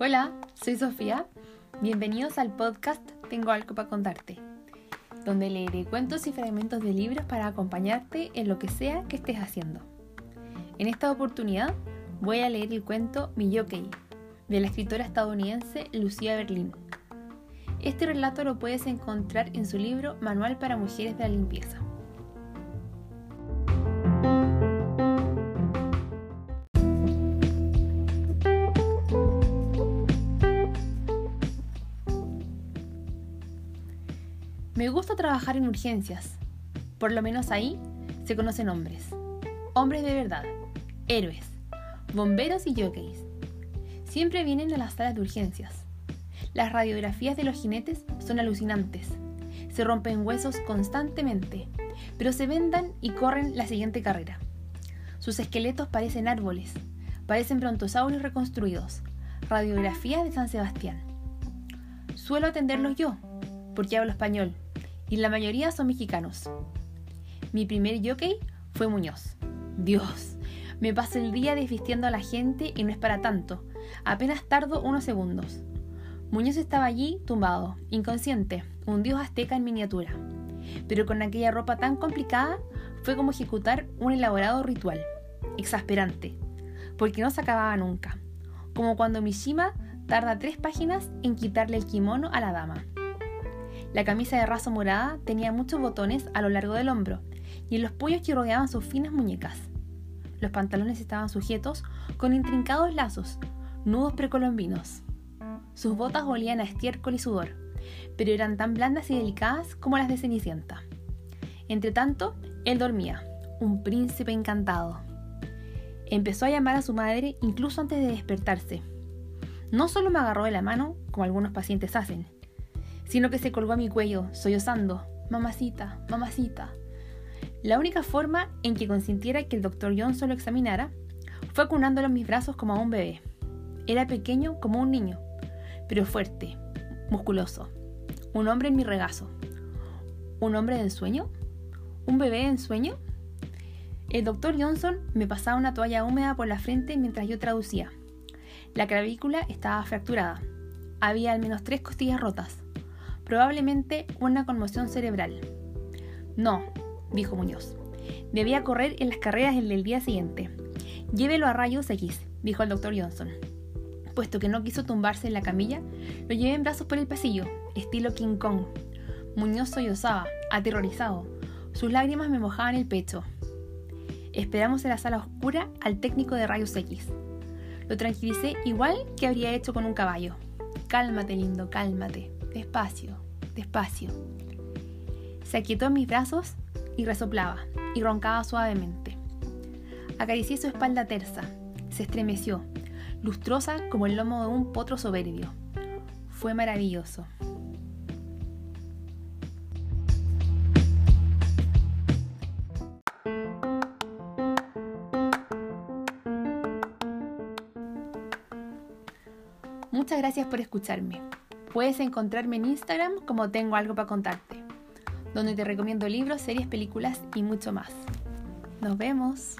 Hola, soy Sofía. Bienvenidos al podcast Tengo algo para contarte, donde leeré cuentos y fragmentos de libros para acompañarte en lo que sea que estés haciendo. En esta oportunidad voy a leer el cuento Miyokei, de la escritora estadounidense Lucía Berlín. Este relato lo puedes encontrar en su libro Manual para Mujeres de la Limpieza. Me gusta trabajar en urgencias. Por lo menos ahí se conocen hombres. Hombres de verdad. Héroes. Bomberos y jockeys. Siempre vienen a las salas de urgencias. Las radiografías de los jinetes son alucinantes. Se rompen huesos constantemente, pero se vendan y corren la siguiente carrera. Sus esqueletos parecen árboles, parecen brontosaurios reconstruidos. Radiografías de San Sebastián. Suelo atenderlos yo, porque hablo español y la mayoría son mexicanos. Mi primer jockey fue Muñoz. Dios, me paso el día desvistiendo a la gente y no es para tanto. Apenas tardo unos segundos. Muñoz estaba allí tumbado, inconsciente, un dios azteca en miniatura. Pero con aquella ropa tan complicada fue como ejecutar un elaborado ritual. Exasperante, porque no se acababa nunca. Como cuando Mishima tarda tres páginas en quitarle el kimono a la dama. La camisa de raso morada tenía muchos botones a lo largo del hombro y en los pollos que rodeaban sus finas muñecas. Los pantalones estaban sujetos con intrincados lazos, nudos precolombinos. Sus botas olían a estiércol y sudor, pero eran tan blandas y delicadas como las de Cenicienta. Entretanto, él dormía, un príncipe encantado. Empezó a llamar a su madre incluso antes de despertarse. No solo me agarró de la mano, como algunos pacientes hacen, sino que se colgó a mi cuello, sollozando, mamacita, mamacita. La única forma en que consintiera que el doctor Johnson lo examinara fue acunándolo en mis brazos como a un bebé. Era pequeño como un niño, pero fuerte, musculoso. Un hombre en mi regazo. ¿Un hombre de ensueño? ¿Un bebé en sueño? El doctor Johnson me pasaba una toalla húmeda por la frente mientras yo traducía. La clavícula estaba fracturada. Había al menos tres costillas rotas probablemente una conmoción cerebral. No, dijo Muñoz. Debía correr en las carreras el del día siguiente. Llévelo a rayos X, dijo el doctor Johnson. Puesto que no quiso tumbarse en la camilla, lo llevé en brazos por el pasillo, estilo King Kong. Muñoz sollozaba, aterrorizado. Sus lágrimas me mojaban el pecho. Esperamos en la sala oscura al técnico de rayos X. Lo tranquilicé igual que habría hecho con un caballo. Cálmate, lindo, cálmate despacio, despacio. Se aquietó en mis brazos y resoplaba, y roncaba suavemente. Acaricié su espalda tersa, se estremeció, lustrosa como el lomo de un potro soberbio. Fue maravilloso. Muchas gracias por escucharme. Puedes encontrarme en Instagram como tengo algo para contarte, donde te recomiendo libros, series, películas y mucho más. Nos vemos.